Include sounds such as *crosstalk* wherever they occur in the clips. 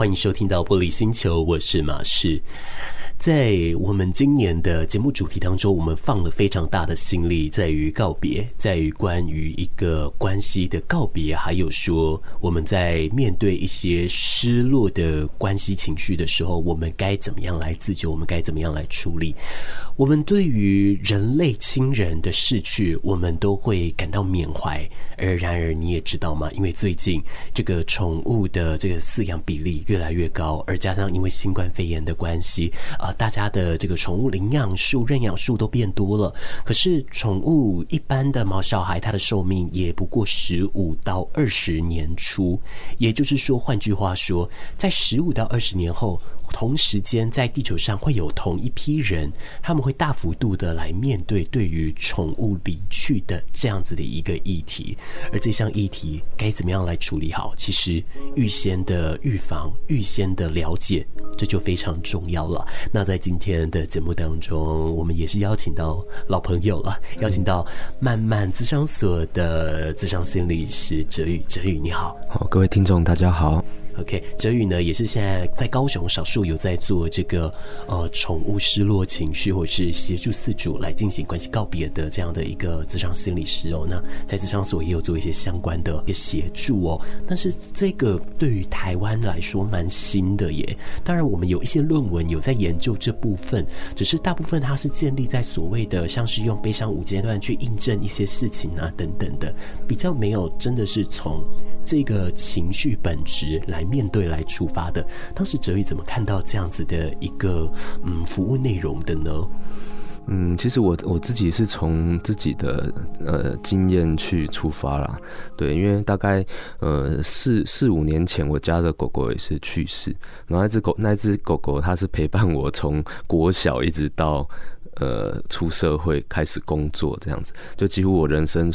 欢迎收听到玻璃星球，我是马士。在我们今年的节目主题当中，我们放了非常大的心力，在于告别，在于关于一个关系的告别，还有说我们在面对一些失落的关系情绪的时候，我们该怎么样来自救？我们该怎么样来处理？我们对于人类亲人的逝去，我们都会感到缅怀。而然而，你也知道吗？因为最近这个宠物的这个饲养比例越来越高，而加上因为新冠肺炎的关系啊，大家的这个宠物领养数、认养数都变多了。可是，宠物一般的毛小孩，它的寿命也不过十五到二十年出。也就是说，换句话说，在十五到二十年后。同时间，在地球上会有同一批人，他们会大幅度的来面对对于宠物离去的这样子的一个议题，而这项议题该怎么样来处理好？其实预先的预防、预先的了解，这就非常重要了。那在今天的节目当中，我们也是邀请到老朋友了，邀请到慢慢咨商所的咨商心理师哲宇。哲宇，你好。好，各位听众，大家好。OK，哲宇呢也是现在在高雄少数有在做这个呃宠物失落情绪或者是协助饲主来进行关系告别的这样的一个咨商心理师哦。那在咨商所也有做一些相关的一个协助哦。但是这个对于台湾来说蛮新的耶。当然我们有一些论文有在研究这部分，只是大部分它是建立在所谓的像是用悲伤五阶段去印证一些事情啊等等的，比较没有真的是从这个情绪本质来。面对来出发的，当时哲宇怎么看到这样子的一个嗯服务内容的呢？嗯，其实我我自己是从自己的呃经验去出发啦，对，因为大概呃四四五年前，我家的狗狗也是去世，然后那只狗那只狗狗它是陪伴我从国小一直到呃出社会开始工作这样子，就几乎我人生。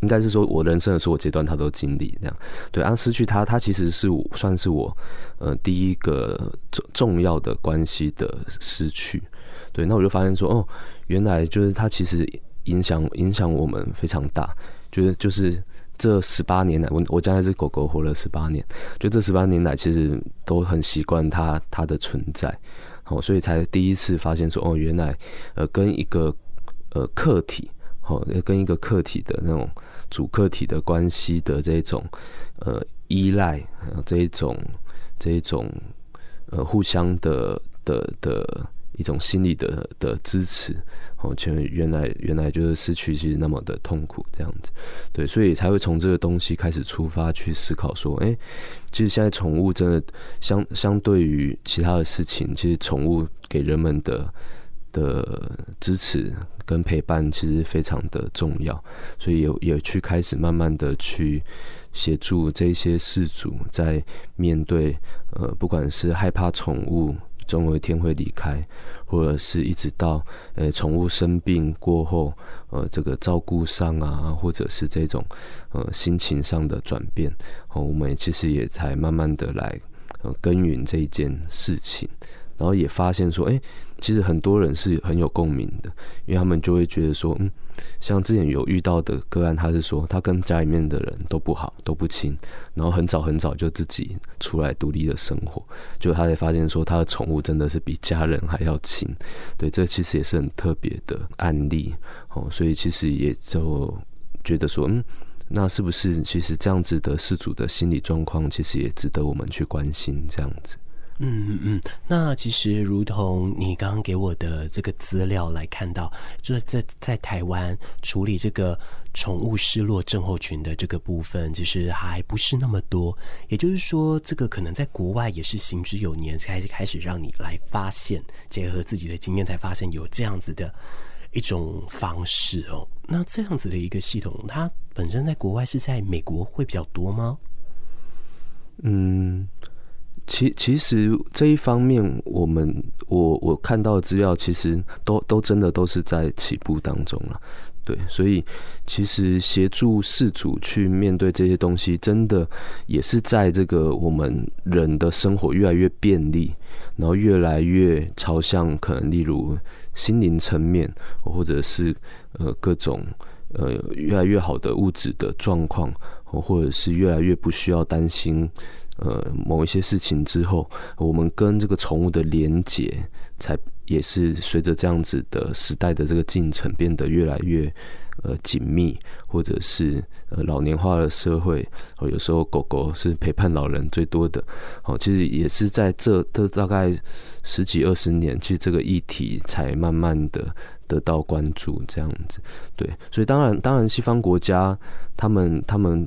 应该是说，我人生的所有阶段，他都经历这样。对，然后失去他，他其实是算是我呃第一个重重要的关系的失去。对，那我就发现说，哦，原来就是他其实影响影响我们非常大。就是就是这十八年来，我我家那只狗狗活了十八年，就这十八年来，其实都很习惯它它的存在。好，所以才第一次发现说，哦，原来呃跟一个呃客体。哦，跟一个客体的那种主客体的关系的这种呃依赖，这一种这一种呃互相的的的一种心理的的支持，哦，其实原来原来就是失去其实那么的痛苦这样子，对，所以才会从这个东西开始出发去思考说，哎，其实现在宠物真的相相对于其他的事情，其实宠物给人们的的支持。跟陪伴其实非常的重要，所以有也去开始慢慢的去协助这些事主在面对呃，不管是害怕宠物总有一天会离开，或者是一直到呃宠物生病过后，呃这个照顾上啊，或者是这种呃心情上的转变，我们其实也才慢慢的来呃耕耘这一件事情。然后也发现说，哎，其实很多人是很有共鸣的，因为他们就会觉得说，嗯，像之前有遇到的个案，他是说他跟家里面的人都不好，都不亲，然后很早很早就自己出来独立的生活，就他才发现说，他的宠物真的是比家人还要亲，对，这其实也是很特别的案例，哦，所以其实也就觉得说，嗯，那是不是其实这样子的饲主的心理状况，其实也值得我们去关心这样子。嗯嗯嗯，那其实如同你刚刚给我的这个资料来看到，就是在在台湾处理这个宠物失落症候群的这个部分，其实还不是那么多。也就是说，这个可能在国外也是行之有年，才开始让你来发现，结合自己的经验才发现有这样子的一种方式哦。那这样子的一个系统，它本身在国外是在美国会比较多吗？嗯。其其实这一方面，我们我我看到的资料，其实都都真的都是在起步当中了，对，所以其实协助事主去面对这些东西，真的也是在这个我们人的生活越来越便利，然后越来越朝向可能例如心灵层面，或者是呃各种呃越来越好的物质的状况，或者是越来越不需要担心。呃某一些事情之后，我们跟这个宠物的连结才也是随着这样子的时代的这个进程变得越来越呃紧密，或者是呃老年化的社会，哦，有时候狗狗是陪伴老人最多的，哦，其实也是在这这大概十几二十年，其实这个议题才慢慢的得到关注，这样子，对，所以当然当然西方国家他们他们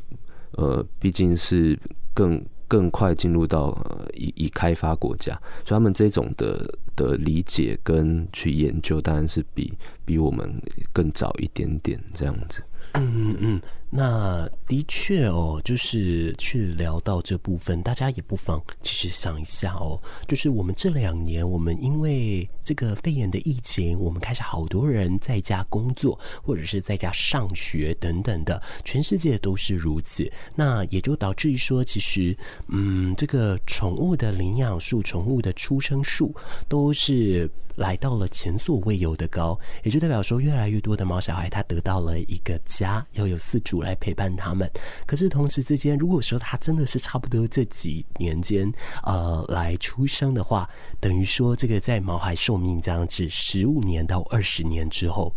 呃毕竟是更。更快进入到呃已已开发国家，所以他们这种的的理解跟去研究，当然是比比我们更早一点点这样子。嗯嗯嗯。那的确哦，就是去聊到这部分，大家也不妨其实想一下哦，就是我们这两年，我们因为这个肺炎的疫情，我们开始好多人在家工作，或者是在家上学等等的，全世界都是如此。那也就导致于说，其实嗯，这个宠物的领养数、宠物的出生数都是来到了前所未有的高，也就代表说，越来越多的猫小孩他得到了一个家，要有饲主来陪伴他们，可是同时之间，如果说他真的是差不多这几年间，呃，来出生的话，等于说这个在毛孩寿命这样子十五年到二十年之后，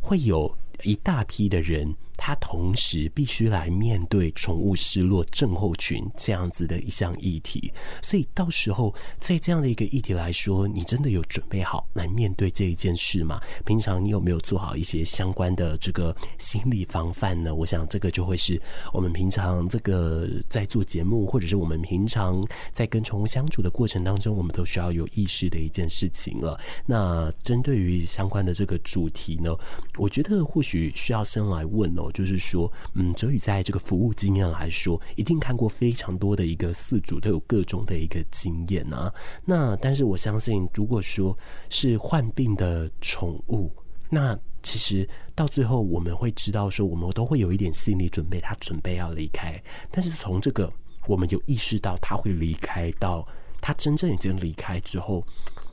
会有一大批的人。他同时必须来面对宠物失落症候群这样子的一项议题，所以到时候在这样的一个议题来说，你真的有准备好来面对这一件事吗？平常你有没有做好一些相关的这个心理防范呢？我想这个就会是我们平常这个在做节目，或者是我们平常在跟宠物相处的过程当中，我们都需要有意识的一件事情了。那针对于相关的这个主题呢，我觉得或许需要先来问哦。就是说，嗯，哲宇在这个服务经验来说，一定看过非常多的一个四主都有各种的一个经验啊。那但是我相信，如果说是患病的宠物，那其实到最后我们会知道说，我们都会有一点心理准备，他准备要离开。但是从这个我们有意识到他会离开，到他真正已经离开之后，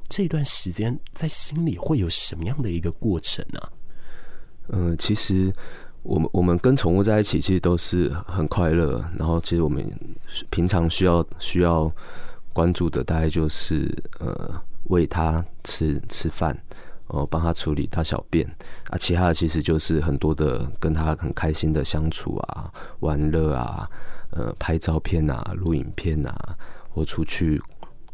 这段时间在心里会有什么样的一个过程呢？嗯，其实。我们我们跟宠物在一起，其实都是很快乐。然后，其实我们平常需要需要关注的，大概就是呃喂它吃吃饭，哦帮它处理大小便啊。其他的其实就是很多的跟它很开心的相处啊、玩乐啊、呃拍照片啊、录影片啊，或出去。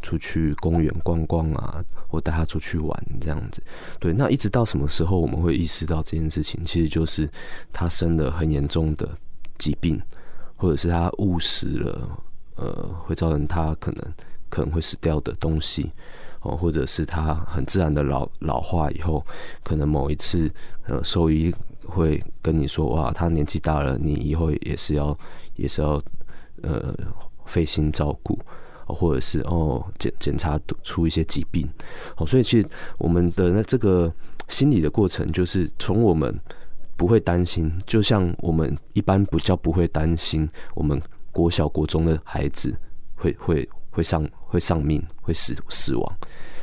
出去公园逛逛啊，或带他出去玩这样子。对，那一直到什么时候我们会意识到这件事情？其实就是他生了很严重的疾病，或者是他误食了，呃，会造成他可能可能会死掉的东西，哦，或者是他很自然的老老化以后，可能某一次呃兽医会跟你说，哇，他年纪大了，你以后也是要也是要呃费心照顾。或者是哦检检查出一些疾病，好，所以其实我们的那这个心理的过程，就是从我们不会担心，就像我们一般比较不会担心，我们国小国中的孩子会会会上会上命会死死亡，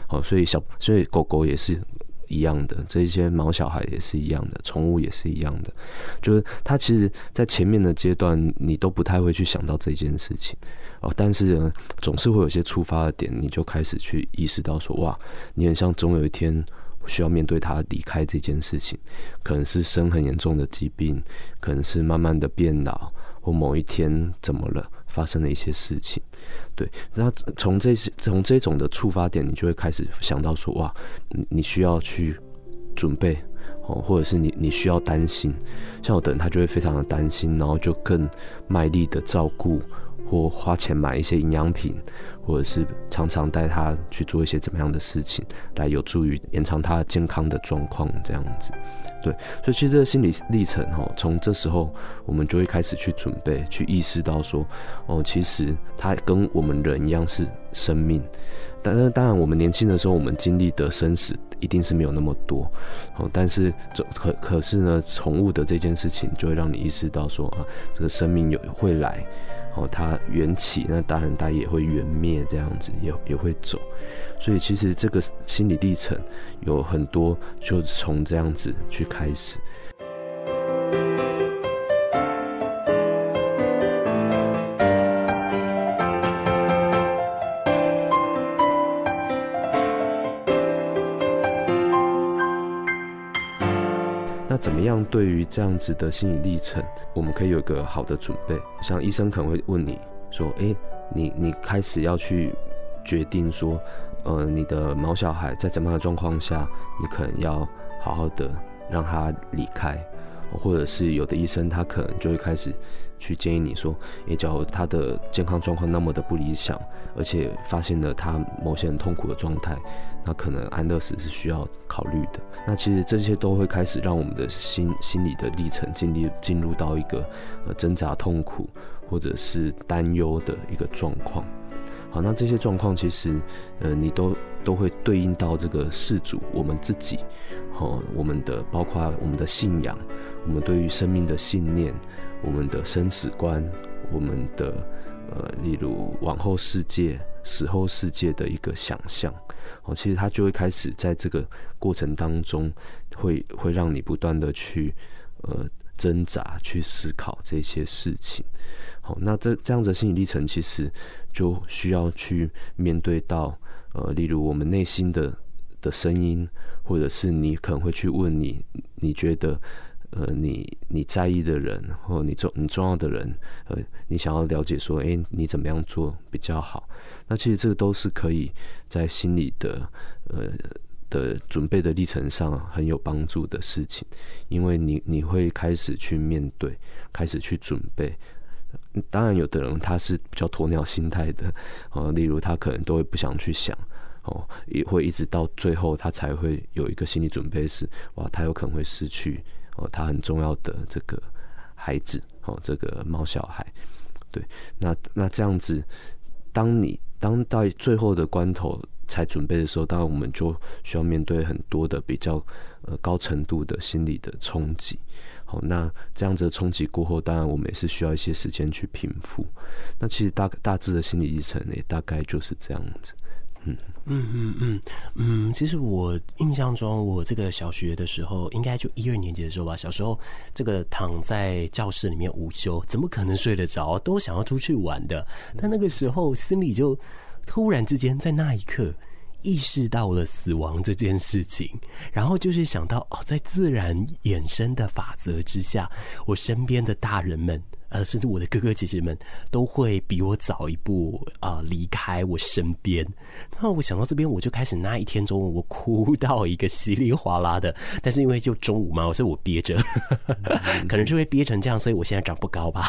好，所以小所以狗狗也是一样的，这些毛小孩也是一样的，宠物也是一样的，就是它其实在前面的阶段，你都不太会去想到这件事情。哦，但是呢，总是会有些触发的点，你就开始去意识到说，哇，你很像总有一天需要面对他离开这件事情，可能是生很严重的疾病，可能是慢慢的变老，或某一天怎么了，发生了一些事情，对，然后从这些从这种的触发点，你就会开始想到说，哇，你你需要去准备，哦，或者是你你需要担心，像我等他就会非常的担心，然后就更卖力的照顾。或花钱买一些营养品，或者是常常带他去做一些怎么样的事情，来有助于延长他健康的状况，这样子。对，所以其实这个心理历程哈，从这时候我们就会开始去准备，去意识到说，哦，其实他跟我们人一样是生命。但是当然，我们年轻的时候，我们经历的生死一定是没有那么多。哦，但是这可可是呢，宠物的这件事情就会让你意识到说啊，这个生命有会来。哦，它缘起，那当然它也会缘灭，这样子也也会走，所以其实这个心理历程有很多，就从这样子去开始。这样子的心理历程，我们可以有一个好的准备？像医生可能会问你说：“诶，你你开始要去决定说，呃，你的毛小孩在怎么样的状况下，你可能要好好的让他离开。”或者是有的医生，他可能就会开始去建议你说，诶，假如他的健康状况那么的不理想，而且发现了他某些很痛苦的状态，那可能安乐死是需要考虑的。那其实这些都会开始让我们的心心理的历程经历进入到一个呃挣扎、痛苦或者是担忧的一个状况。好，那这些状况其实呃你都都会对应到这个事主我们自己，好，我们的包括我们的信仰。我们对于生命的信念，我们的生死观，我们的呃，例如往后世界、死后世界的一个想象，哦，其实它就会开始在这个过程当中会，会会让你不断的去呃挣扎、去思考这些事情。好，那这这样子的心理历程，其实就需要去面对到呃，例如我们内心的的声音，或者是你可能会去问你，你觉得。呃，你你在意的人，或你重你重要的人，呃，你想要了解说，哎、欸，你怎么样做比较好？那其实这个都是可以在心理的呃的准备的历程上很有帮助的事情，因为你你会开始去面对，开始去准备。当然，有的人他是比较鸵鸟心态的，呃，例如他可能都会不想去想，哦，也会一直到最后他才会有一个心理准备是，哇，他有可能会失去。哦，他很重要的这个孩子，哦，这个猫小孩，对，那那这样子，当你当到最后的关头才准备的时候，当然我们就需要面对很多的比较呃高程度的心理的冲击。好，那这样子的冲击过后，当然我们也是需要一些时间去平复。那其实大大致的心理历程也大概就是这样子。嗯嗯嗯嗯，其实我印象中，我这个小学的时候，应该就一二年级的时候吧。小时候，这个躺在教室里面午休，怎么可能睡得着？都想要出去玩的。但那个时候，心里就突然之间，在那一刻意识到了死亡这件事情，然后就是想到哦，在自然衍生的法则之下，我身边的大人们。呃，甚至我的哥哥姐姐们都会比我早一步啊离开我身边。那我想到这边，我就开始那一天中午我哭到一个稀里哗啦的。但是因为就中午嘛，所以我憋着，*laughs* 可能就会憋成这样，所以我现在长不高吧。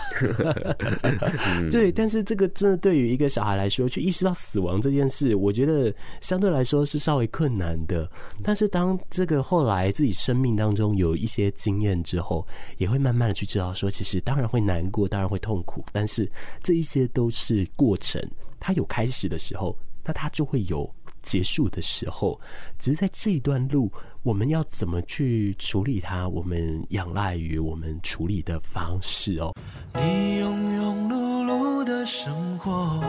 *laughs* 对，但是这个真的对于一个小孩来说，去意识到死亡这件事，我觉得相对来说是稍微困难的。但是当这个后来自己生命当中有一些经验之后，也会慢慢的去知道说，其实当然会难。过当然会痛苦，但是这一些都是过程。它有开始的时候，那它就会有结束的时候。只是在这一段路，我们要怎么去处理它？我们仰赖于我们处理的方式哦。你庸庸碌碌的生活，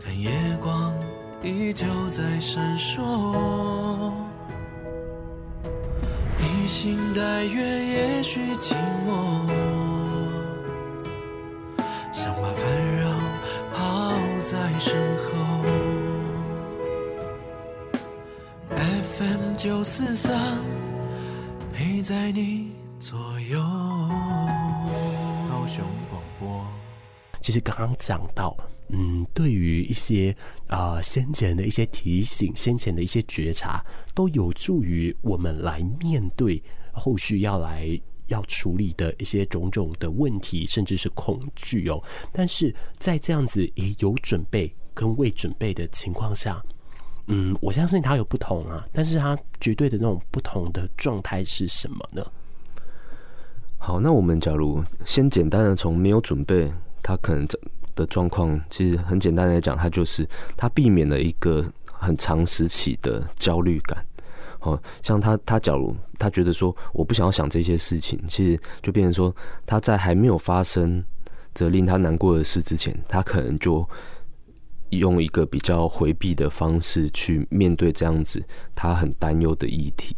看夜光依旧在闪烁。披星戴月，也许寂寞，想把烦扰抛在身后。FM 九四三，陪在你左右。高雄广播。其实刚刚讲到。嗯，对于一些啊、先前的一些提醒，先前的一些觉察，都有助于我们来面对后续要来要处理的一些种种的问题，甚至是恐惧哦。但是在这样子也有准备跟未准备的情况下，嗯，我相信它有不同啊，但是它绝对的那种不同的状态是什么呢？好，那我们假如先简单的从没有准备，它可能的状况其实很简单来讲，他就是他避免了一个很长时期的焦虑感。哦，像他，他假如他觉得说我不想要想这些事情，其实就变成说他在还没有发生这令他难过的事之前，他可能就用一个比较回避的方式去面对这样子他很担忧的议题。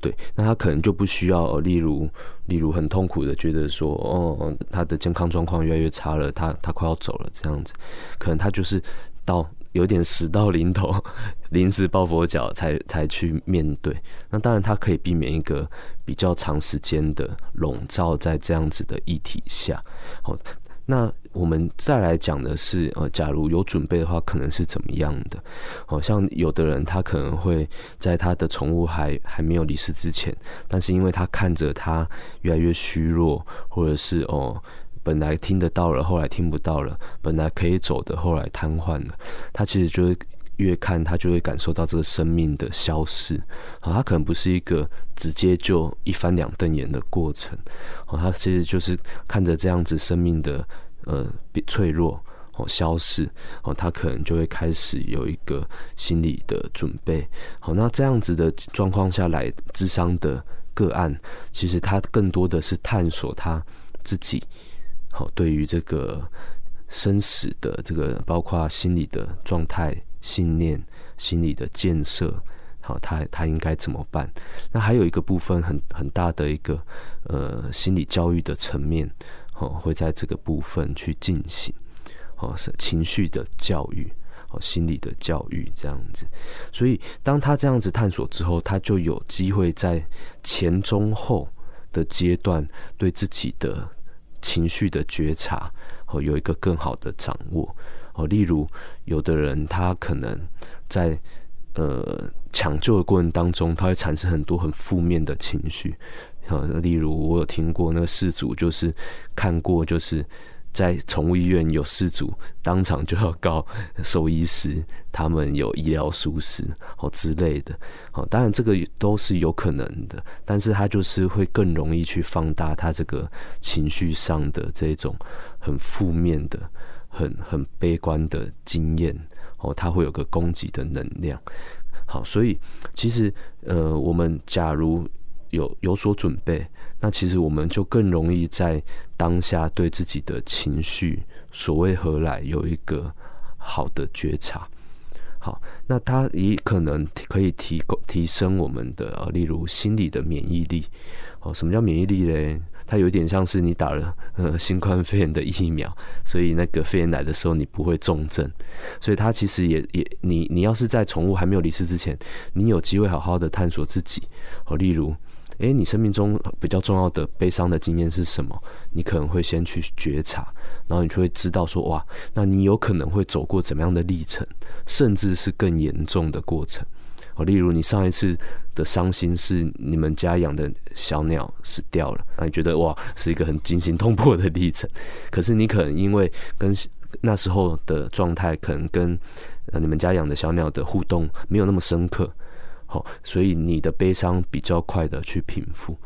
对，那他可能就不需要，例如，例如很痛苦的觉得说，哦，他的健康状况越来越差了，他他快要走了这样子，可能他就是到有点死到临头，临时抱佛脚才 *laughs* 才去面对。那当然，他可以避免一个比较长时间的笼罩在这样子的议题下。好，那我们再来讲的是，呃，假如有准备的话，可能是怎么样的？好像有的人他可能会在他的宠物还还没有离世之前，但是因为他看着他越来越虚弱，或者是哦。本来听得到了，后来听不到了；本来可以走的，后来瘫痪了。他其实就会越看，他就会感受到这个生命的消逝。好，他可能不是一个直接就一翻两瞪眼的过程。啊，他其实就是看着这样子生命的呃脆弱哦消逝。哦，他可能就会开始有一个心理的准备。好，那这样子的状况下来智商的个案，其实他更多的是探索他自己。好，对于这个生死的这个，包括心理的状态、信念、心理的建设，好，他他应该怎么办？那还有一个部分很很大的一个呃心理教育的层面，好，会在这个部分去进行，哦，是情绪的教育，哦，心理的教育这样子。所以当他这样子探索之后，他就有机会在前中后的阶段对自己的。情绪的觉察，哦，有一个更好的掌握，哦，例如有的人他可能在呃抢救的过程当中，他会产生很多很负面的情绪，啊，例如我有听过那个事主就是看过就是。在宠物医院有事主，当场就要告兽医师，他们有医疗疏失哦之类的哦。当然这个都是有可能的，但是他就是会更容易去放大他这个情绪上的这种很负面的、很很悲观的经验哦，他会有个攻击的能量。好，所以其实呃，我们假如有有所准备。那其实我们就更容易在当下对自己的情绪所谓何来有一个好的觉察。好，那它也可能可以提供提升我们的呃，例如心理的免疫力。哦，什么叫免疫力嘞？它有点像是你打了呃新冠肺炎的疫苗，所以那个肺炎来的时候你不会重症。所以它其实也也你你要是在宠物还没有离世之前，你有机会好好的探索自己。哦，例如。诶，你生命中比较重要的悲伤的经验是什么？你可能会先去觉察，然后你就会知道说，哇，那你有可能会走过怎么样的历程，甚至是更严重的过程。哦，例如你上一次的伤心是你们家养的小鸟死掉了，那你觉得哇，是一个很惊心动魄的历程。可是你可能因为跟那时候的状态，可能跟你们家养的小鸟的互动没有那么深刻。好，所以你的悲伤比较快的去平复，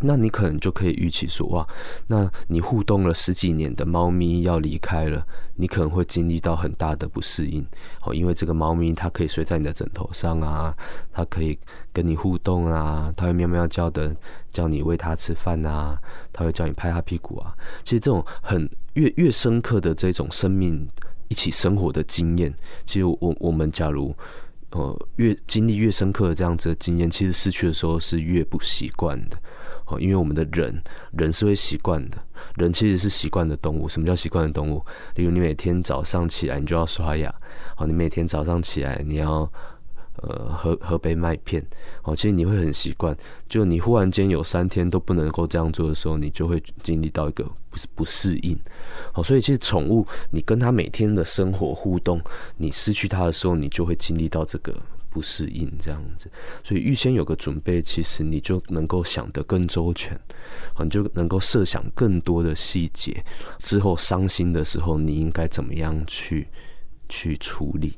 那你可能就可以预期说，哇，那你互动了十几年的猫咪要离开了，你可能会经历到很大的不适应。哦，因为这个猫咪它可以睡在你的枕头上啊，它可以跟你互动啊，它会喵喵叫的叫你喂它吃饭啊，它会叫你拍它屁股啊。其实这种很越越深刻的这种生命一起生活的经验，其实我我们假如。呃，越经历越深刻的这样子的经验，其实失去的时候是越不习惯的。哦，因为我们的人，人是会习惯的，人其实是习惯的动物。什么叫习惯的动物？例如你每天早上起来，你就要刷牙。哦，你每天早上起来，你要。呃，喝喝杯麦片，哦，其实你会很习惯。就你忽然间有三天都不能够这样做的时候，你就会经历到一个不是不适应。好，所以其实宠物，你跟它每天的生活互动，你失去它的时候，你就会经历到这个不适应这样子。所以预先有个准备，其实你就能够想得更周全，你就能够设想更多的细节。之后伤心的时候，你应该怎么样去去处理？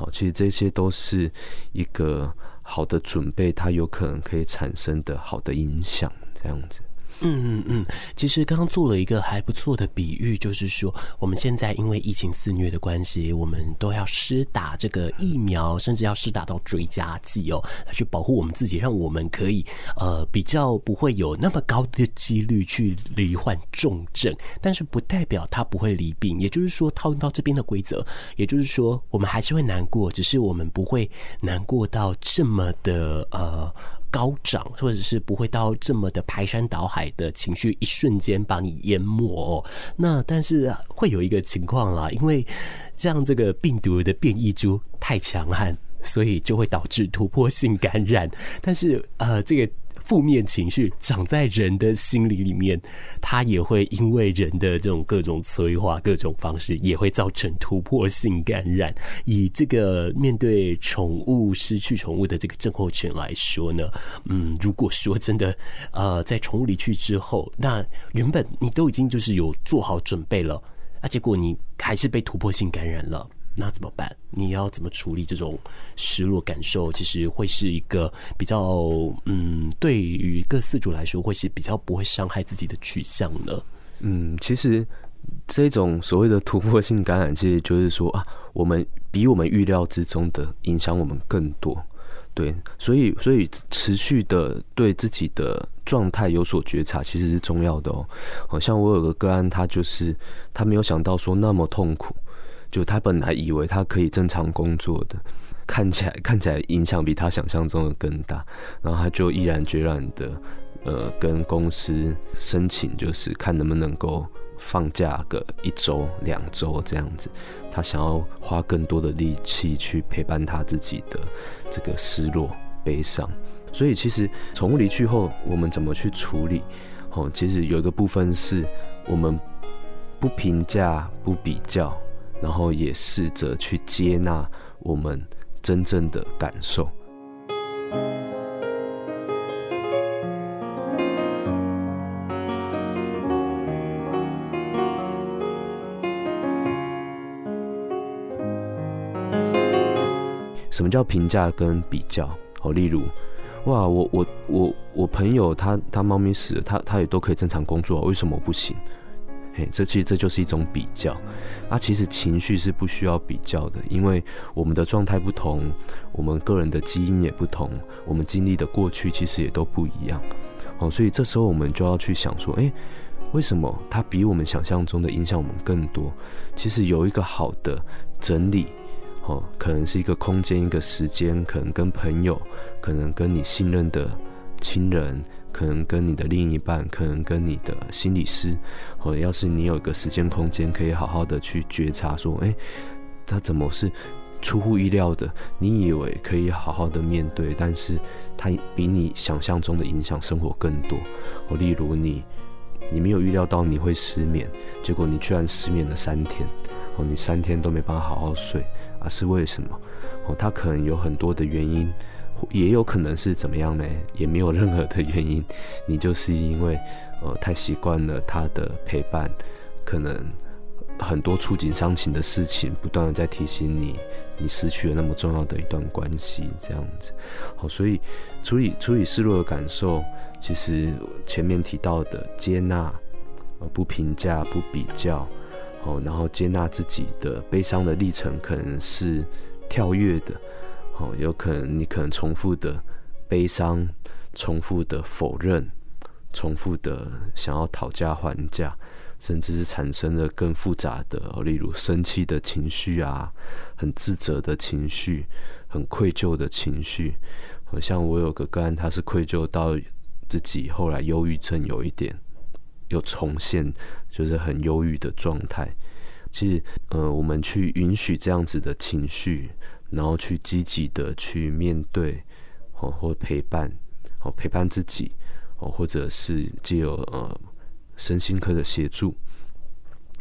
好，其实这些都是一个好的准备，它有可能可以产生的好的影响，这样子。嗯嗯嗯，其实刚刚做了一个还不错的比喻，就是说我们现在因为疫情肆虐的关系，我们都要施打这个疫苗，甚至要施打到追加剂哦，来去保护我们自己，让我们可以呃比较不会有那么高的几率去罹患重症，但是不代表它不会罹病。也就是说，套用到这边的规则，也就是说，我们还是会难过，只是我们不会难过到这么的呃。高涨，或者是不会到这么的排山倒海的情绪，一瞬间把你淹没。那但是会有一个情况啦，因为这样这个病毒的变异株太强悍，所以就会导致突破性感染。但是呃，这个。负面情绪长在人的心理里面，它也会因为人的这种各种催化、各种方式，也会造成突破性感染。以这个面对宠物失去宠物的这个症候群来说呢，嗯，如果说真的，呃，在宠物离去之后，那原本你都已经就是有做好准备了，啊，结果你还是被突破性感染了。那怎么办？你要怎么处理这种失落感受？其实会是一个比较，嗯，对于各四主来说，会是比较不会伤害自己的取向呢？嗯，其实这种所谓的突破性感染，其实就是说啊，我们比我们预料之中的影响我们更多。对，所以所以持续的对自己的状态有所觉察，其实是重要的哦。好像我有个个案，他就是他没有想到说那么痛苦。就他本来以为他可以正常工作的，看起来看起来影响比他想象中的更大，然后他就毅然决然的，呃，跟公司申请，就是看能不能够放假个一周两周这样子，他想要花更多的力气去陪伴他自己的这个失落悲伤，所以其实宠物离去后，我们怎么去处理？哦，其实有一个部分是我们不评价不比较。然后也试着去接纳我们真正的感受。什么叫评价跟比较？哦，例如，哇，我我我我朋友他他猫咪死了，他他也都可以正常工作，为什么不行？这其实这就是一种比较，啊，其实情绪是不需要比较的，因为我们的状态不同，我们个人的基因也不同，我们经历的过去其实也都不一样，哦，所以这时候我们就要去想说，诶，为什么它比我们想象中的影响我们更多？其实有一个好的整理，哦，可能是一个空间，一个时间，可能跟朋友，可能跟你信任的亲人。可能跟你的另一半，可能跟你的心理师，或者要是你有一个时间空间，可以好好的去觉察，说，哎，他怎么是出乎意料的？你以为可以好好的面对，但是他比你想象中的影响生活更多。哦，例如你，你没有预料到你会失眠，结果你居然失眠了三天，哦，你三天都没办法好好睡，啊，是为什么？哦，他可能有很多的原因。也有可能是怎么样呢？也没有任何的原因，你就是因为呃太习惯了他的陪伴，可能很多触景伤情的事情不断的在提醒你，你失去了那么重要的一段关系，这样子。好，所以处理处理失落的感受，其实前面提到的接纳，呃不评价不比较，好，然后接纳自己的悲伤的历程可能是跳跃的。哦，有可能你可能重复的悲伤，重复的否认，重复的想要讨价还价，甚至是产生了更复杂的，例如生气的情绪啊，很自责的情绪，很愧疚的情绪。好像我有个个案，他是愧疚到自己后来忧郁症有一点又重现，就是很忧郁的状态。其实，呃，我们去允许这样子的情绪。然后去积极的去面对，哦，或陪伴，哦，陪伴自己，哦，或者是借由呃身心科的协助。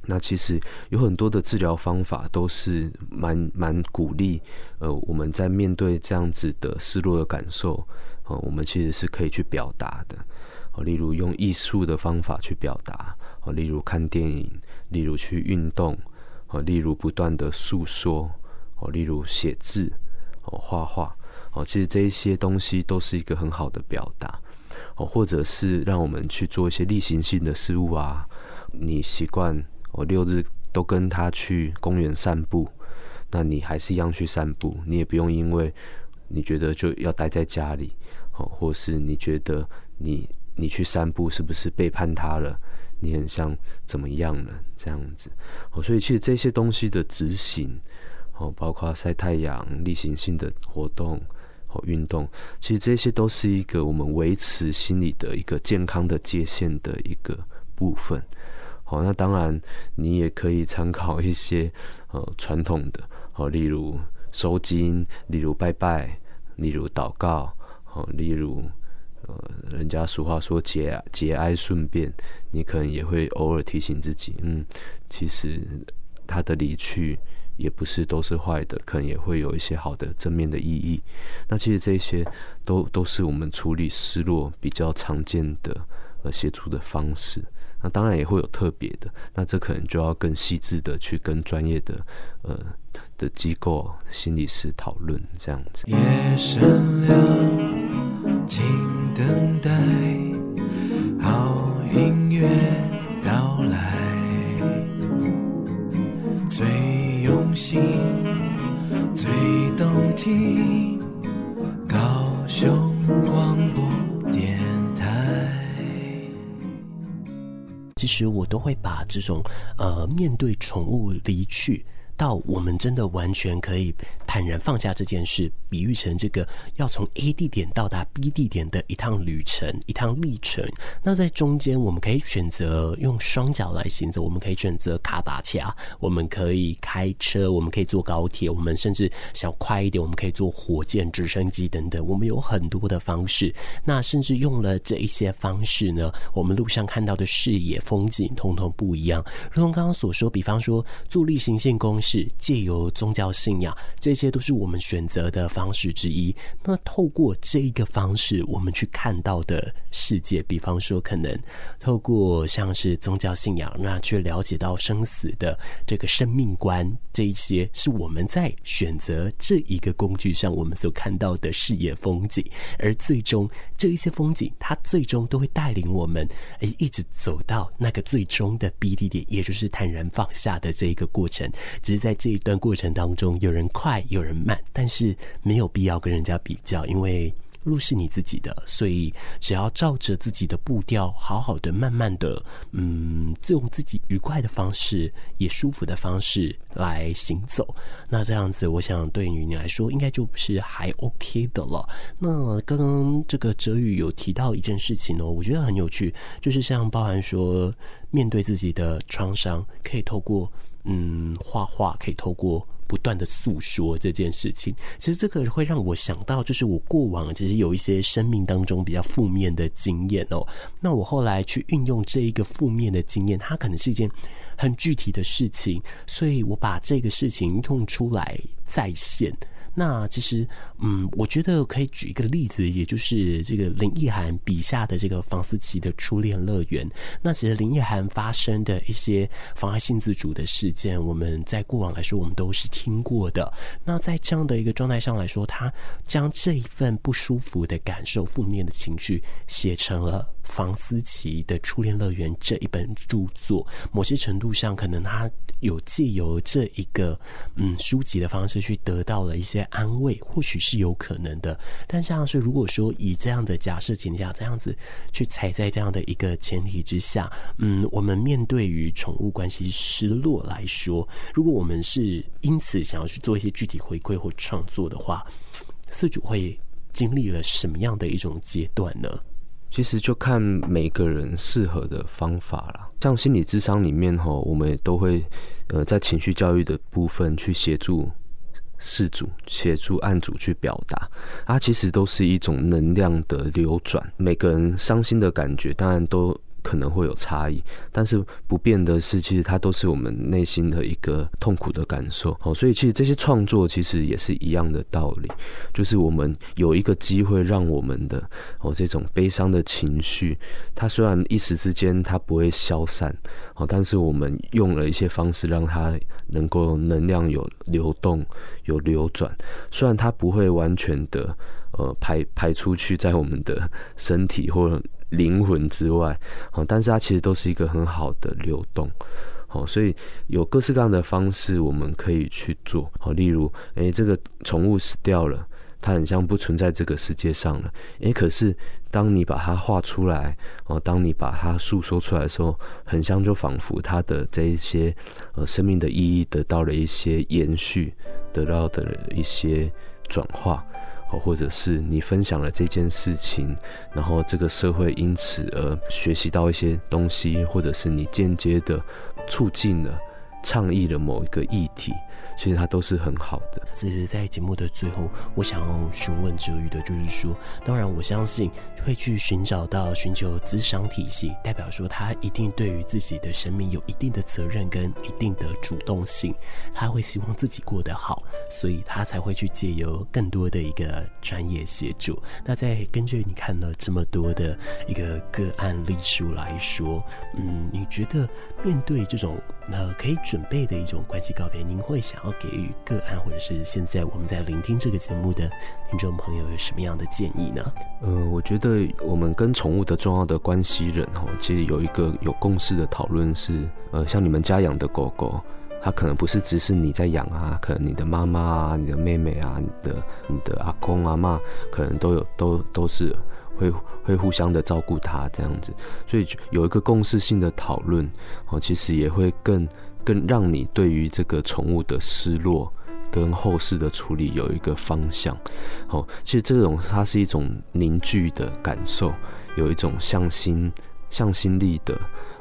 那其实有很多的治疗方法都是蛮蛮鼓励，呃，我们在面对这样子的失落的感受，哦，我们其实是可以去表达的，哦，例如用艺术的方法去表达，哦，例如看电影，例如去运动，哦，例如不断的诉说。哦，例如写字，哦，画画，哦，其实这一些东西都是一个很好的表达，哦，或者是让我们去做一些例行性的事物啊。你习惯哦，六日都跟他去公园散步，那你还是一样去散步，你也不用因为你觉得就要待在家里，哦，或是你觉得你你去散步是不是背叛他了？你很像怎么样了？这样子，哦，所以其实这些东西的执行。哦，包括晒太阳、例行性的活动，好运动，其实这些都是一个我们维持心理的一个健康的界限的一个部分。好，那当然你也可以参考一些呃传统的，好，例如收金，例如拜拜，例如祷告，好，例如呃人家俗话说节节哀顺变，你可能也会偶尔提醒自己，嗯，其实他的离去。也不是都是坏的，可能也会有一些好的正面的意义。那其实这些都都是我们处理失落比较常见的呃协助的方式。那当然也会有特别的，那这可能就要更细致的去跟专业的呃的机构心理师讨论这样子。夜深了，实我都会把这种呃，面对宠物离去。到我们真的完全可以坦然放下这件事，比喻成这个要从 A 地点到达 B 地点的一趟旅程、一趟历程。那在中间，我们可以选择用双脚来行走，我们可以选择卡达卡，我们可以开车，我们可以坐高铁，我们甚至想快一点，我们可以坐火箭、直升机等等。我们有很多的方式。那甚至用了这一些方式呢，我们路上看到的视野、风景，通通不一样。如同刚刚所说，比方说做例行性公。是借由宗教信仰，这些都是我们选择的方式之一。那透过这一个方式，我们去看到的世界，比方说，可能透过像是宗教信仰，那去了解到生死的这个生命观，这一些是我们在选择这一个工具上，我们所看到的视野风景。而最终，这一些风景，它最终都会带领我们，一直走到那个最终的 B 地点，也就是坦然放下的这一个过程。只在这一段过程当中，有人快，有人慢，但是没有必要跟人家比较，因为路是你自己的，所以只要照着自己的步调，好好的、慢慢的，嗯，用自己愉快的方式，也舒服的方式来行走，那这样子，我想对于你来说，应该就是还 OK 的了。那刚刚这个哲宇有提到一件事情哦，我觉得很有趣，就是像包含说，面对自己的创伤，可以透过。嗯，画画可以透过不断的诉说这件事情，其实这个会让我想到，就是我过往其实有一些生命当中比较负面的经验哦。那我后来去运用这一个负面的经验，它可能是一件很具体的事情，所以我把这个事情用出来再现。那其实，嗯，我觉得可以举一个例子，也就是这个林奕含笔下的这个房思琪的初恋乐园。那其实林奕含发生的一些妨碍性自主的事件，我们在过往来说，我们都是听过的。那在这样的一个状态上来说，他将这一份不舒服的感受、负面的情绪写成了《房思琪的初恋乐园》这一本著作。某些程度上，可能他有借由这一个嗯书籍的方式去得到了一些。安慰或许是有可能的，但像是如果说以这样的假设前提下，这样子去踩在这样的一个前提之下，嗯，我们面对于宠物关系失落来说，如果我们是因此想要去做一些具体回馈或创作的话，饲主会经历了什么样的一种阶段呢？其实就看每个人适合的方法啦。像心理智商里面吼，我们也都会呃在情绪教育的部分去协助。事主协助案主去表达，它其实都是一种能量的流转。每个人伤心的感觉，当然都。可能会有差异，但是不变的是，其实它都是我们内心的一个痛苦的感受。好，所以其实这些创作其实也是一样的道理，就是我们有一个机会让我们的哦这种悲伤的情绪，它虽然一时之间它不会消散，好，但是我们用了一些方式让它能够能量有流动、有流转，虽然它不会完全的呃排排出去在我们的身体或。灵魂之外，好，但是它其实都是一个很好的流动，好，所以有各式各样的方式我们可以去做，好，例如，诶，这个宠物死掉了，它很像不存在这个世界上了，诶，可是当你把它画出来，哦，当你把它诉说出来的时候，很像就仿佛它的这一些呃生命的意义得到了一些延续，得到的一些转化。哦，或者是你分享了这件事情，然后这个社会因此而学习到一些东西，或者是你间接的促进了、倡议的某一个议题。其实它都是很好的。其实，在节目的最后，我想要询问哲宇的，就是说，当然我相信会去寻找到寻求咨商体系，代表说他一定对于自己的生命有一定的责任跟一定的主动性，他会希望自己过得好，所以他才会去借由更多的一个专业协助。那在根据你看了这么多的一个个案例数来说，嗯，你觉得面对这种呃可以准备的一种关系告别，您会想要？给予个案，或者是现在我们在聆听这个节目的听众朋友有什么样的建议呢？呃，我觉得我们跟宠物的重要的关系人哈，其实有一个有共识的讨论是，呃，像你们家养的狗狗，它可能不是只是你在养啊，可能你的妈妈啊、你的妹妹啊、你的你的阿公阿嬷，可能都有都都是会会互相的照顾它这样子，所以有一个共识性的讨论哦，其实也会更。更让你对于这个宠物的失落跟后事的处理有一个方向。哦，其实这种它是一种凝聚的感受，有一种向心、向心力的。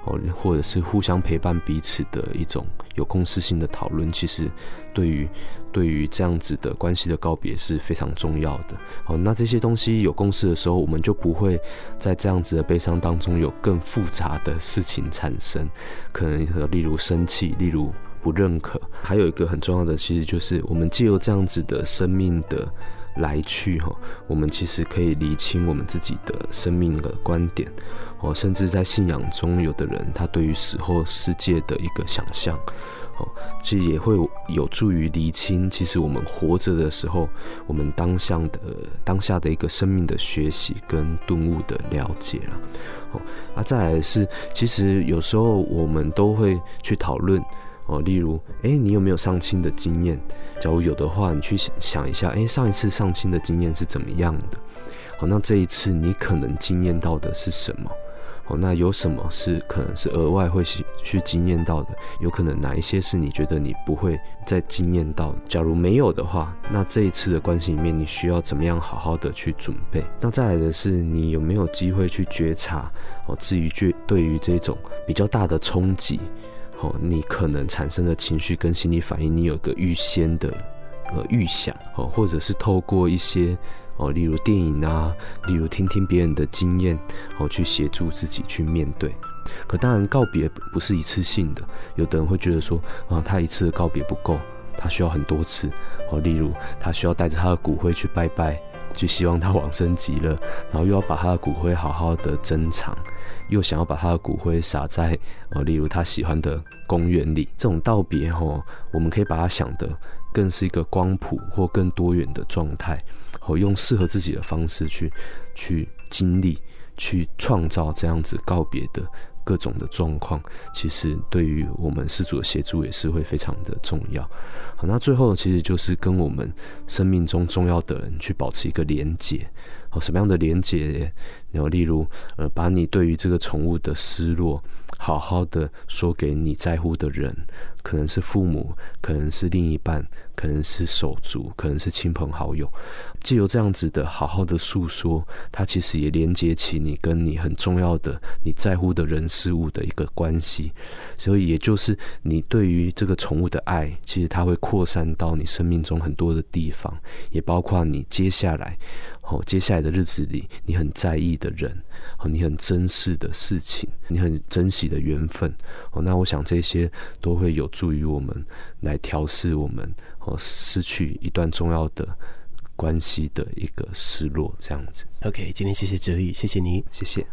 哦或者是互相陪伴彼此的一种有共识性的讨论，其实对于对于这样子的关系的告别是非常重要的。好，那这些东西有共识的时候，我们就不会在这样子的悲伤当中有更复杂的事情产生，可能例如生气，例如不认可。还有一个很重要的，其实就是我们借由这样子的生命的来去，哈，我们其实可以厘清我们自己的生命的观点。哦，甚至在信仰中，有的人他对于死后世界的一个想象，哦，其实也会有助于厘清，其实我们活着的时候，我们当下的当下的一个生命的学习跟顿悟的了解了。哦，啊，再来是，其实有时候我们都会去讨论，哦，例如，哎，你有没有上亲的经验？假如有的话，你去想想一下，哎，上一次上亲的经验是怎么样的？好，那这一次你可能经验到的是什么？哦，那有什么是可能是额外会去去惊艳到的？有可能哪一些是你觉得你不会再惊艳到？假如没有的话，那这一次的关系里面，你需要怎么样好好的去准备？那再来的是，你有没有机会去觉察？哦，至于对对于这种比较大的冲击，哦，你可能产生的情绪跟心理反应，你有个预先的呃预想哦，或者是透过一些。哦，例如电影啊，例如听听别人的经验，哦，去协助自己去面对。可当然，告别不是一次性的，有的人会觉得说，啊，他一次告别不够，他需要很多次。哦，例如他需要带着他的骨灰去拜拜，就希望他往生极乐，然后又要把他的骨灰好好的珍藏，又想要把他的骨灰撒在，哦，例如他喜欢的公园里。这种道别，哦，我们可以把它想得更是一个光谱或更多元的状态。我用适合自己的方式去去经历，去创造这样子告别的各种的状况，其实对于我们饲主的协助也是会非常的重要。好，那最后其实就是跟我们生命中重要的人去保持一个连结。好，什么样的连结？然后例如，呃，把你对于这个宠物的失落，好好的说给你在乎的人，可能是父母，可能是另一半，可能是手足，可能是亲朋好友。借由这样子的好好的诉说，它其实也连接起你跟你很重要的、你在乎的人事物的一个关系。所以，也就是你对于这个宠物的爱，其实它会扩散到你生命中很多的地方，也包括你接下来，哦，接下来的日子里，你很在意的人，哦，你很珍视的事情，你很珍惜的缘分。哦，那我想这些都会有助于我们来调试我们哦失去一段重要的。关系的一个失落，这样子。OK，今天谢谢哲宇，谢谢你，谢谢。